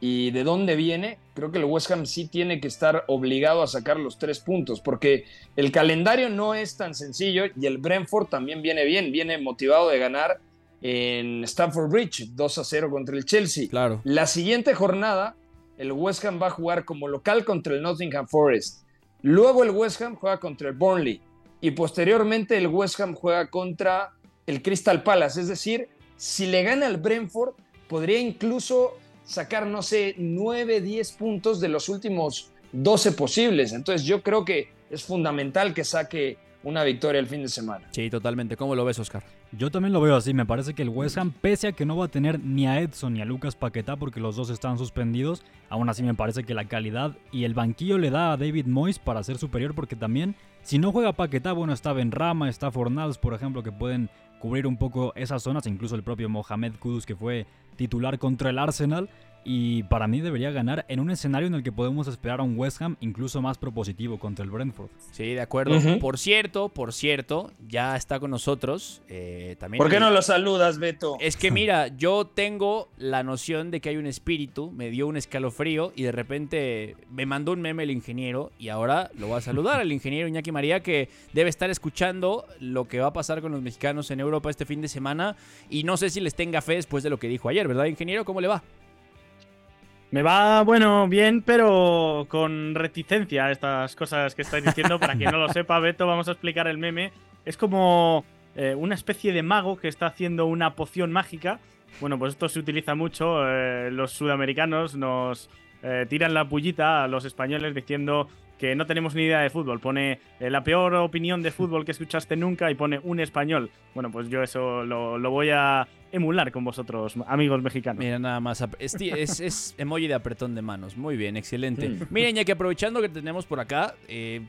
y de dónde viene, creo que el West Ham sí tiene que estar obligado a sacar los tres puntos, porque el calendario no es tan sencillo y el Brentford también viene bien, viene motivado de ganar en Stamford Bridge 2 a 0 contra el Chelsea. Claro. La siguiente jornada, el West Ham va a jugar como local contra el Nottingham Forest. Luego el West Ham juega contra el Burnley. Y posteriormente el West Ham juega contra el Crystal Palace. Es decir, si le gana al Brentford, podría incluso sacar, no sé, 9, 10 puntos de los últimos 12 posibles. Entonces yo creo que es fundamental que saque una victoria el fin de semana. Sí, totalmente. ¿Cómo lo ves, Oscar? Yo también lo veo así. Me parece que el West Ham, pese a que no va a tener ni a Edson ni a Lucas Paquetá porque los dos están suspendidos, aún así me parece que la calidad y el banquillo le da a David Moyes para ser superior porque también, si no juega Paquetá, bueno, está Benrama, está Fornals, por ejemplo, que pueden cubrir un poco esas zonas, incluso el propio Mohamed Kudus que fue titular contra el Arsenal y para mí debería ganar en un escenario en el que podemos esperar a un West Ham incluso más propositivo contra el Brentford. Sí, de acuerdo. Por cierto, por cierto, ya está con nosotros. Eh, también ¿Por qué no lo saludas, Beto? Es que mira, yo tengo la noción de que hay un espíritu, me dio un escalofrío y de repente me mandó un meme el ingeniero y ahora lo voy a saludar al ingeniero Iñaki María que debe estar escuchando lo que va a pasar con los mexicanos en Europa este fin de semana y no sé si les tenga fe después de lo que dijo ayer, ¿verdad, ingeniero? ¿Cómo le va? Me va, bueno, bien, pero con reticencia a estas cosas que estáis diciendo. Para quien no lo sepa, Beto, vamos a explicar el meme. Es como eh, una especie de mago que está haciendo una poción mágica. Bueno, pues esto se utiliza mucho. Eh, los sudamericanos nos eh, tiran la pullita a los españoles diciendo que no tenemos ni idea de fútbol. Pone la peor opinión de fútbol que escuchaste nunca y pone un español. Bueno, pues yo eso lo, lo voy a emular con vosotros, amigos mexicanos. Mira, nada más. Es, es, emoji de apretón de manos. Muy bien, excelente. Mm. Miren, ya que aprovechando que tenemos por acá, eh,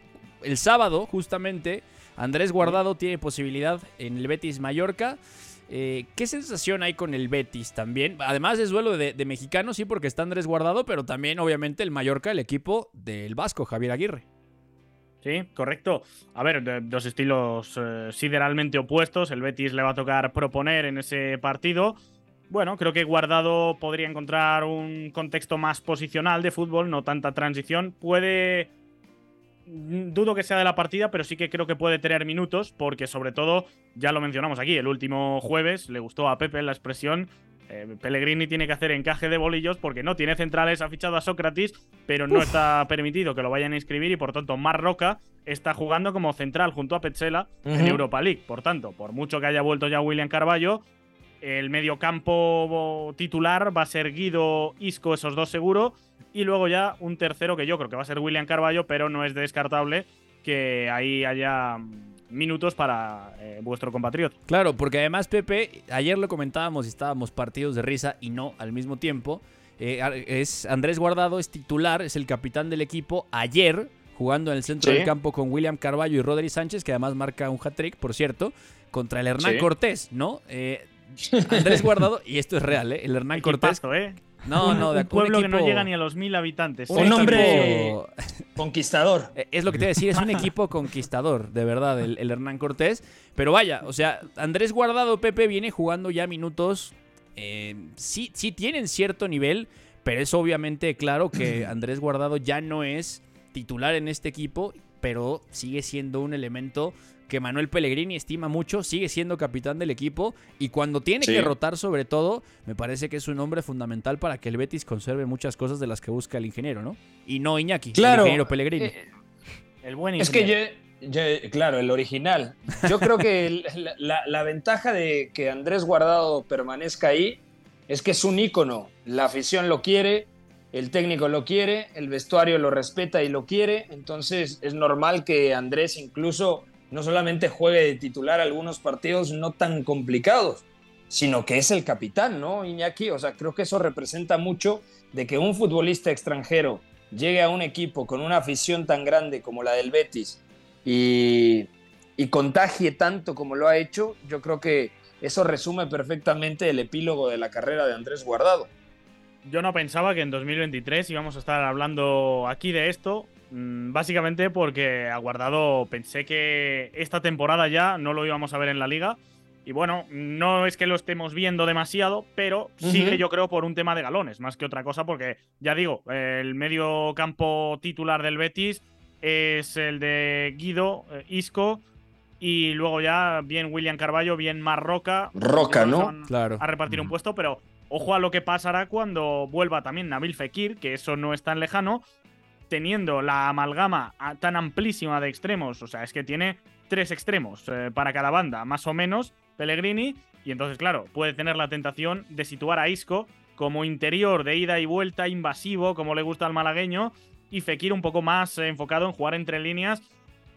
el sábado, justamente, Andrés Guardado tiene posibilidad en el Betis Mallorca. Eh, ¿Qué sensación hay con el Betis también? Además es duelo de, mexicanos, sí, porque está Andrés Guardado, pero también obviamente el Mallorca, el equipo del Vasco, Javier Aguirre. Sí, correcto. A ver, dos estilos eh, sideralmente opuestos. El Betis le va a tocar proponer en ese partido. Bueno, creo que Guardado podría encontrar un contexto más posicional de fútbol, no tanta transición. Puede dudo que sea de la partida, pero sí que creo que puede tener minutos, porque sobre todo, ya lo mencionamos aquí, el último jueves le gustó a Pepe la expresión. Eh, Pellegrini tiene que hacer encaje de bolillos porque no tiene centrales, ha fichado a Sócrates, pero no está permitido que lo vayan a inscribir y por tanto Marroca está jugando como central junto a Petzela en Europa League. Por tanto, por mucho que haya vuelto ya William Carballo, el mediocampo titular va a ser Guido Isco, esos dos seguro, y luego ya un tercero que yo creo que va a ser William Carballo, pero no es descartable que ahí haya minutos para eh, vuestro compatriota. Claro, porque además Pepe, ayer lo comentábamos y estábamos partidos de risa y no al mismo tiempo. Eh, es Andrés Guardado, es titular, es el capitán del equipo. Ayer, jugando en el centro del campo con William Carballo y Rodri Sánchez, que además marca un hat-trick, por cierto, contra el Hernán Cortés, ¿no? Eh, Andrés Guardado, y esto es real, ¿eh? El Hernán Cortés. ¿eh? No, no, de un pueblo que no llega ni a los mil habitantes. Un hombre conquistador. Eh, es lo que te voy a decir, es un equipo conquistador, de verdad, el, Hernán Cortés. Pero vaya, o sea, Andrés Guardado, Pepe, viene jugando ya minutos. Eh, sí, sí tienen cierto nivel, pero es obviamente claro que Andrés Guardado ya no es titular en este equipo, pero sigue siendo un elemento que Manuel Pellegrini estima mucho, sigue siendo capitán del equipo y cuando tiene que rotar sobre todo, me parece que es un hombre fundamental para que el Betis conserve muchas cosas de las que busca el ingeniero, ¿no? Y no Iñaki, el ingeniero Pellegrini. Eh, el buen ingeniero. Es que yo, claro, el original. Yo creo que la, la, ventaja de que Andrés Guardado permanezca ahí es que es un ícono. La afición lo quiere, el técnico lo quiere, el vestuario lo respeta y lo quiere. Entonces es normal que Andrés incluso no solamente juegue de titular algunos partidos no tan complicados, sino que es el capitán, ¿no, Iñaki? O sea, creo que eso representa mucho de que un futbolista extranjero llegue a un equipo con una afición tan grande como la del Betis y, y contagie tanto como lo ha hecho, yo creo que eso resume perfectamente el epílogo de la carrera de Andrés Guardado. Yo no pensaba que en 2023 íbamos a estar hablando aquí de esto. Mm, básicamente porque aguardado pensé que esta temporada ya no lo íbamos a ver en la liga. Y bueno, no es que lo estemos viendo demasiado, pero sigue yo creo por un tema de galones, más que otra cosa, porque ya digo, el medio campo titular del Betis es el de Guido, eh, Isco, y luego ya bien William Carballo, bien Marroca. Roca, ¿no? Claro. A repartir un puesto, pero ojo a lo que pasará cuando vuelva también Nabil Fekir, que eso no es tan lejano, teniendo la amalgama tan amplísima de extremos, o sea, es que tiene tres extremos eh, para cada banda, más o menos, Pellegrini, y entonces, claro, puede tener la tentación de situar a Isco como interior de ida y vuelta, invasivo, como le gusta al malagueño, y Fekir un poco más enfocado en jugar entre líneas.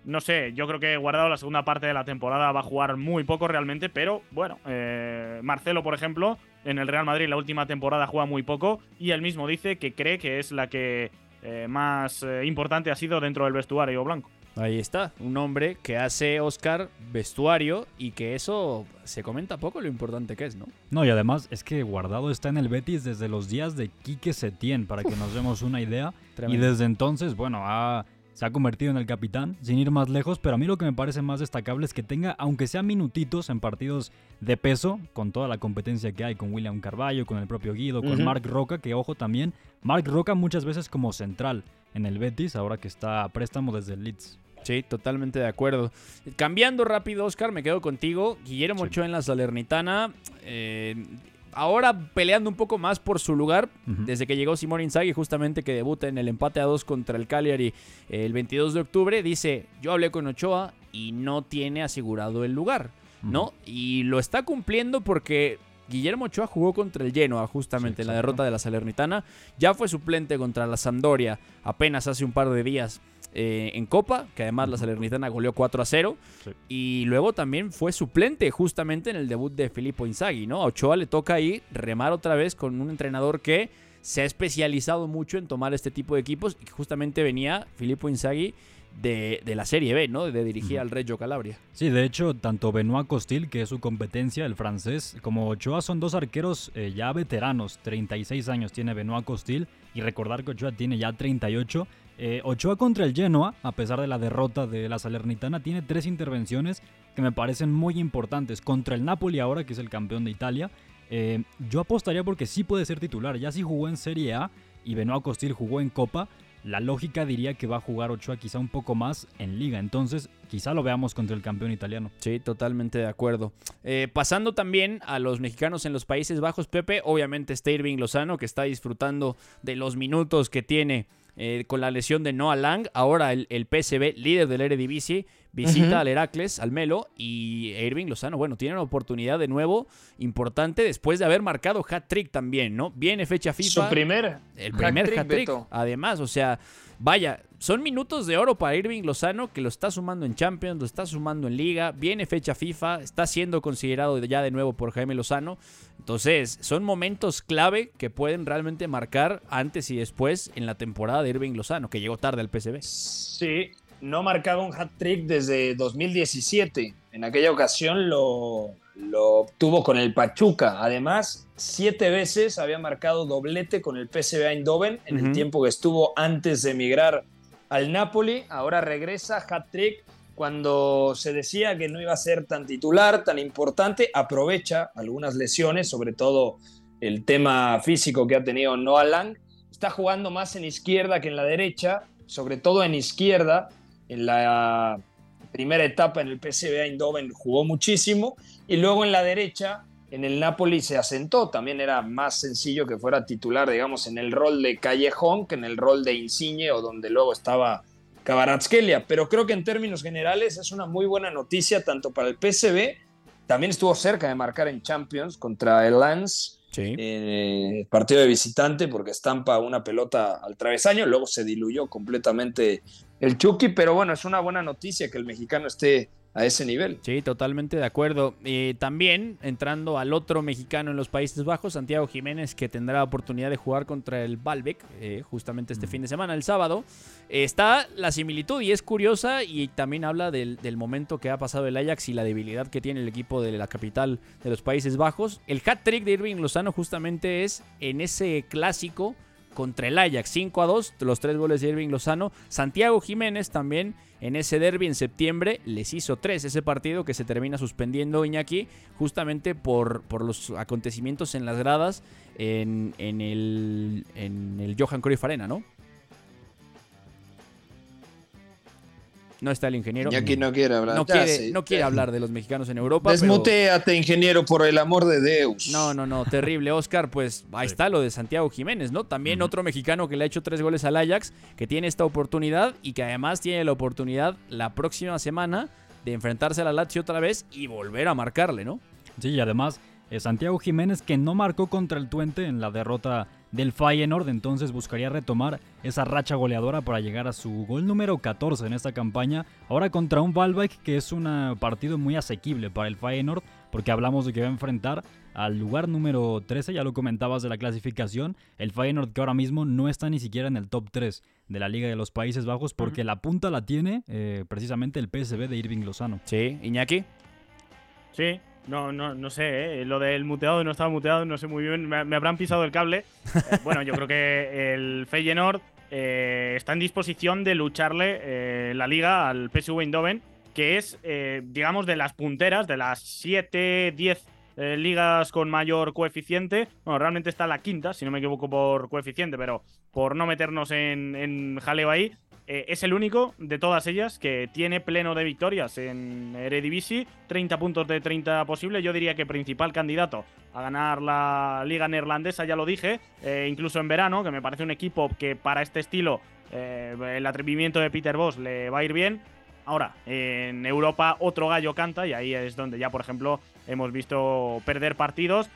No sé, yo creo que Guardado la segunda parte de la temporada va a jugar muy poco realmente, pero bueno, eh, Marcelo, por ejemplo, en el Real Madrid la última temporada juega muy poco y él mismo dice que cree que es la que eh, más eh, importante ha sido dentro del vestuario blanco. Ahí está, un hombre que hace Oscar vestuario y que eso se comenta poco lo importante que es, ¿no? No, y además es que Guardado está en el Betis desde los días de Quique Setién, para que nos demos una idea. y desde entonces, bueno, ha se ha convertido en el capitán, sin ir más lejos, pero a mí lo que me parece más destacable es que tenga, aunque sea minutitos en partidos de peso, con toda la competencia que hay con William Carballo, con el propio Guido, con Mark Roca, que ojo también, Mark Roca muchas veces como central en el Betis, ahora que está a préstamo desde el Leeds. Sí, totalmente de acuerdo. Cambiando rápido, Oscar, me quedo contigo. Guillermo Ochoa en la Salernitana. Eh, ahora peleando un poco más por su lugar, desde que llegó Simón Inzaghi, justamente que debuta en el empate a dos contra el Cagliari el 22 de octubre, dice, yo hablé con Ochoa y no tiene asegurado el lugar, ¿no? Y lo está cumpliendo porque Guillermo Ochoa jugó contra el Genoa justamente en la derrota de la Salernitana, ya fue suplente contra la Sampdoria apenas hace un par de días eh, en Copa, que además la Salernitana goleó 4 a 0. Y luego también fue suplente justamente en el debut de Filippo Inzaghi, ¿no? A Ochoa le toca ahí remar otra vez con un entrenador que se ha especializado mucho en tomar este tipo de equipos y justamente venía Filippo Inzaghi de, la Serie B, ¿no? De dirigir al Reggio Calabria. Sí, de hecho, tanto Benoit Costil, que es su competencia, el francés, como Ochoa son dos arqueros eh, ya veteranos. 36 años tiene Benoit Costil y recordar que Ochoa tiene ya 38 eh, Ochoa contra el Genoa, a pesar de la derrota de la Salernitana, tiene tres intervenciones que me parecen muy importantes. Contra el Napoli ahora, que es el campeón de Italia, eh, yo apostaría porque sí puede ser titular. Ya si jugó en Serie A y Benoit Costil jugó en Copa, la lógica diría que va a jugar Ochoa quizá un poco más en liga. Entonces, quizá lo veamos contra el campeón italiano. Sí, totalmente de acuerdo. Eh, pasando también a los mexicanos en los Países Bajos, Pepe, obviamente está Irving Lozano, que está disfrutando de los minutos que tiene eh, con la lesión de Noah Lang. Ahora el, el PSV, líder del Eredivisie, visita al Heracles, al Melo y Irving Lozano, bueno, tiene una oportunidad de nuevo importante después de haber marcado hat-trick también, ¿no? Viene fecha FIFA. Su primer. El primer hat-trick, además, o sea, vaya, son minutos de oro para Irving Lozano que lo está sumando en Champions, lo está sumando en Liga, viene fecha FIFA, está siendo considerado ya de nuevo por Jaime Lozano. Entonces, son momentos clave que pueden realmente marcar antes y después en la temporada de Irving Lozano, que llegó tarde al PSV. Sí, no marcaba un hat-trick desde 2017. En aquella ocasión lo, lo obtuvo con el Pachuca. Además, siete veces había marcado doblete con el PSV Eindhoven en el tiempo que estuvo antes de emigrar al Napoli. Ahora regresa hat-trick cuando se decía que no iba a ser tan titular, tan importante. Aprovecha algunas lesiones, sobre todo el tema físico que ha tenido Noah Lang. Está jugando más en izquierda que en la derecha, sobre todo en izquierda en la primera etapa en el PSV Eindhoven jugó muchísimo y luego en la derecha en el Napoli se asentó, también era más sencillo que fuera titular, digamos, en el rol de Callejón que en el rol de Insigne o donde luego estaba Cabaratskelia, pero creo que en términos generales es una muy buena noticia tanto para el PSV, también estuvo cerca de marcar en Champions contra el Lens, Sí. Eh, partido de visitante porque estampa una pelota al travesaño, luego se diluyó completamente el Chucky, pero bueno, es una buena noticia que el mexicano esté a ese nivel. Sí, totalmente de acuerdo. Y también entrando al otro mexicano en los Países Bajos, Santiago Jiménez, que tendrá la oportunidad de jugar contra el Balbec eh, justamente este fin de semana, el sábado. está la similitud y es curiosa y también habla del, momento que ha pasado el Ajax y la debilidad que tiene el equipo de la capital de los Países Bajos. El hat-trick de Irving Lozano justamente es en ese clásico contra el Ajax, 5 a 2, los tres goles de Irving Lozano. Santiago Jiménez también en ese derby en septiembre les hizo tres, ese partido que se termina suspendiendo Iñaki justamente por, por los acontecimientos en las gradas en, en, el, en el Johan Cruyff Arena, ¿no? No está el ingeniero. Y aquí no quiere hablar. No, quiere, no quiere hablar de los mexicanos en Europa. Desmuteate, ingeniero, por el amor de Deus. No, no, no, terrible, Oscar. Pues ahí está lo de Santiago Jiménez, ¿no? También otro mexicano que le ha hecho tres goles al Ajax, que tiene esta oportunidad y que además tiene la oportunidad la próxima semana de enfrentarse a la Lazio otra vez y volver a marcarle, ¿no? Sí, y además eh, Santiago Jiménez que no marcó contra el Tuente en la derrota del Feyenoord, entonces buscaría retomar esa racha goleadora para llegar a su gol número 14 en esta campaña, ahora contra un Valbike que es un partido muy asequible para el Feyenoord, porque hablamos de que va a enfrentar al lugar número 13, ya lo comentabas de la clasificación, el Feyenoord que ahora mismo no está ni siquiera en el top 3 de la Liga de los Países Bajos porque la punta la tiene eh, precisamente el PSV de Irving Lozano. Sí, Iñaki. Sí, no, no, no sé, ¿eh? lo del muteado no estaba muteado, no sé muy bien, me, habrán pisado el cable. Eh, bueno, yo creo que el Feyenoord está en disposición de lucharle la liga al PSV Eindhoven, que es, digamos, de las punteras, de las 7, 10 eh, ligas con mayor coeficiente. Bueno, realmente está la quinta, si no me equivoco por coeficiente, pero por no meternos en, jaleo ahí, eh, es el único de todas ellas que tiene pleno de victorias en Eredivisie, 30 puntos de 30 posibles. Yo diría que principal candidato a ganar la liga neerlandesa, ya lo dije, eh, incluso en verano, que me parece un equipo que para este estilo el atrevimiento de Peter Boss le va a ir bien. Ahora, en Europa otro gallo canta y ahí es donde ya, por ejemplo, hemos visto perder partidos.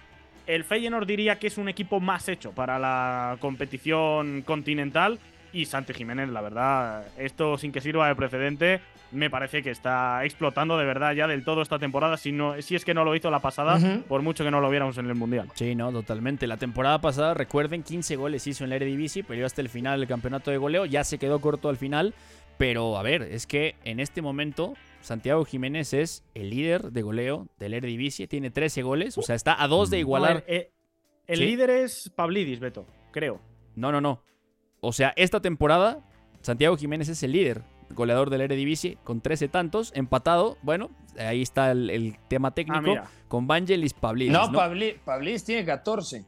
El Feyenoord diría que es un equipo más hecho para la competición continental y Santi Jiménez, la verdad, esto sin que sirva de precedente, me parece que está explotando de verdad ya del todo esta temporada, si, no, si es que no lo hizo la pasada, por mucho que no lo viéramos en el Mundial. Sí, no, totalmente. La temporada pasada, recuerden, 15 goles hizo en la Eredivisie, pero hasta el final del campeonato de goleo, ya se quedó corto al final, pero a ver, es que en este momento Santiago Jiménez es el líder de goleo del Eredivisie, tiene 13 goles, o sea, está a dos de igualar. El líder es Pablidis, Beto, creo. No, no, no. O sea, esta temporada Santiago Jiménez es el líder goleador del Eredivisie con 13 tantos, empatado, bueno, ahí está el, tema técnico ah, con Vangelis Pablidis. No, ¿no? Tiene 14.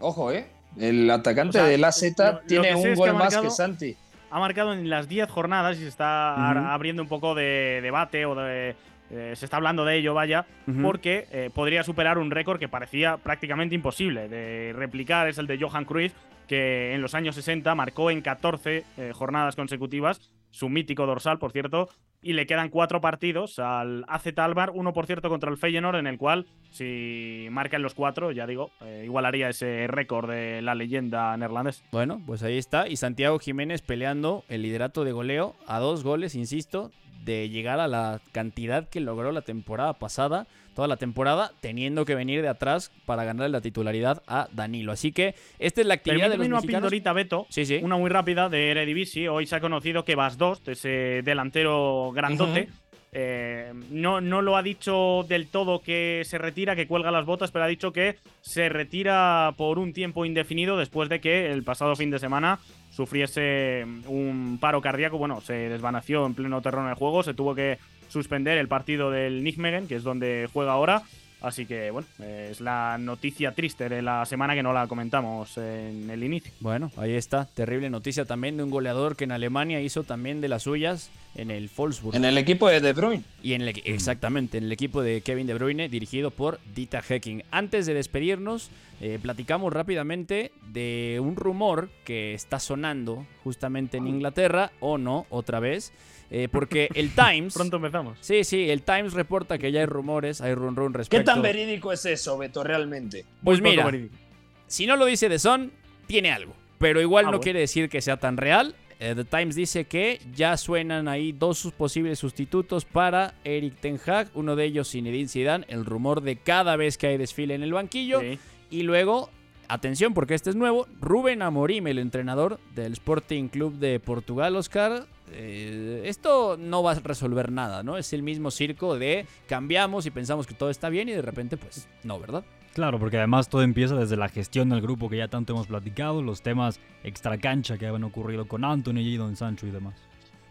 Ojo, ¿eh? El atacante del AZ tiene un gol más que Santi ha marcado en las 10 jornadas y se está abriendo un poco de debate o de, eh, se está hablando de ello, vaya, porque eh, podría superar un récord que parecía prácticamente imposible de replicar, es el de Johan Cruyff, que en los años 60 marcó en 14 eh, jornadas consecutivas, su mítico dorsal, por cierto, y le quedan cuatro partidos al AZ Albar, uno por cierto contra el Feyenoord, en el cual si marcan los cuatro, ya digo, eh, igualaría ese récord de la leyenda neerlandés. Bueno, pues ahí está, y Santiago Jiménez peleando el liderato de goleo a dos goles, insisto, de llegar a la cantidad que logró la temporada pasada, toda la temporada, teniendo que venir de atrás para ganar la titularidad a Danilo. Así que esta es la actividad de los una pildorita, Beto, sí, sí. una muy rápida de Eredivisie. Hoy se ha conocido que Vas 2, ese delantero grandote, eh, no, no lo ha dicho del todo que se retira, que cuelga las botas, pero ha dicho que se retira por un tiempo indefinido después de que el pasado fin de semana sufriese un paro cardíaco. Bueno, se desvaneció en pleno terreno de juego, se tuvo que suspender el partido del Nijmegen, que es donde juega ahora. Así que, bueno, es la noticia triste de la semana que no la comentamos en el inicio. Bueno, ahí está. Terrible noticia también de un goleador que en Alemania hizo también de las suyas en el Wolfsburg. En el equipo de De Bruyne. Y en el, exactamente, en el equipo de Kevin De Bruyne, dirigido por Dita Hecking. Antes de despedirnos, eh, platicamos rápidamente de un rumor que está sonando justamente en Inglaterra, o no, otra vez eh, porque el Times. Pronto empezamos. Sí, sí, el Times reporta que ya hay rumores, hay run run respecto. ¿Qué tan verídico es eso, Beto, realmente? Pues mira, si no lo dice The Sun, tiene algo. Pero igual ah, no quiere decir que sea tan real. Eh, The Times dice que ya suenan ahí dos posibles sustitutos para Eric Ten Hag. Uno de ellos, Zinedine Zidane. El rumor de cada vez que hay desfile en el banquillo. Y luego atención porque este es nuevo, Rubén Amorim, el entrenador del Sporting Club de Portugal, Oscar. Eh, esto no va a resolver nada, ¿no? Es el mismo circo de cambiamos y pensamos que todo está bien y de repente, pues, no, ¿verdad? Claro, porque además todo empieza desde la gestión del grupo que ya tanto hemos platicado, los temas extracancha que han ocurrido con Anthony y Don Sancho y demás.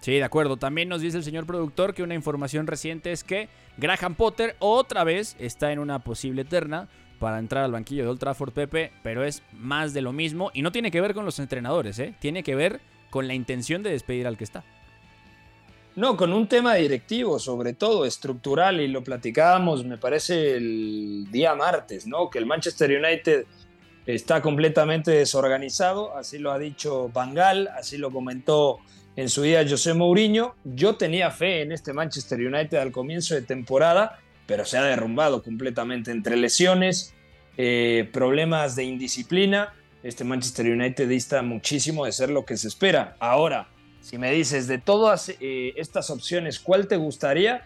Sí, de acuerdo. También nos dice el señor productor que una información reciente es que Graham Potter otra vez está en una posible terna para entrar al banquillo de Old Trafford Pepe, pero es más de lo mismo y no tiene que ver con los entrenadores, ¿eh? tiene que ver con la intención de despedir al que está. No, con un tema directivo, sobre todo estructural, y lo platicábamos, me parece, el día martes, ¿no? Que el Manchester United está completamente desorganizado, así lo ha dicho Bangal, así lo comentó en su día José Mourinho. Yo tenía fe en este Manchester United al comienzo de temporada pero se ha derrumbado completamente entre lesiones, eh, problemas de indisciplina. Este Manchester United dista muchísimo de ser lo que se espera. Ahora, si me dices de todas eh, estas opciones, ¿cuál te gustaría?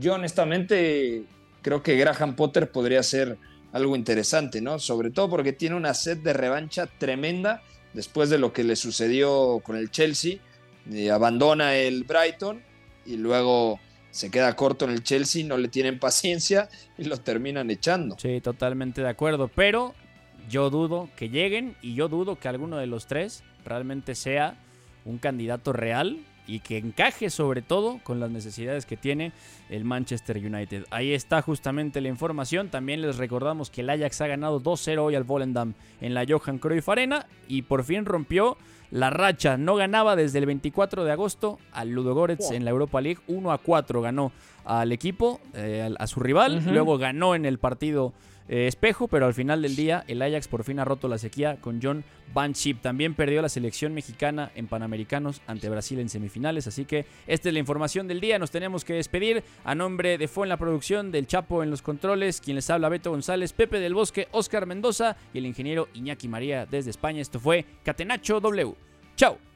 Yo honestamente creo que Graham Potter podría ser algo interesante, ¿no? Sobre todo porque tiene una sed de revancha tremenda después de lo que le sucedió con el Chelsea. Eh, abandona el Brighton y luego se queda corto en el Chelsea, no le tienen paciencia y lo terminan echando. Sí, totalmente de acuerdo, pero yo dudo que lleguen y yo dudo que alguno de los tres realmente sea un candidato real y que encaje sobre todo con las necesidades que tiene el Manchester United. Ahí está justamente la información. También les recordamos que el Ajax ha ganado 2-0 hoy al Volendam en la Johan Cruyff Arena y por fin rompió la racha. No ganaba desde el 24 de agosto al Ludogorets en la Europa League. 1 4 ganó al equipo, eh, a su rival. Luego ganó en el partido eh, espejo, pero al final del día el Ajax por fin ha roto la sequía con John Van Schip. También perdió la selección mexicana en Panamericanos ante Brasil en semifinales, así que esta es la información del día. Nos tenemos que despedir a nombre de Fue en la producción, del Chapo en los controles, quien les habla Beto González, Pepe del Bosque, Oscar Mendoza y el ingeniero Iñaki María desde España. Esto fue Catenacho W. Chao.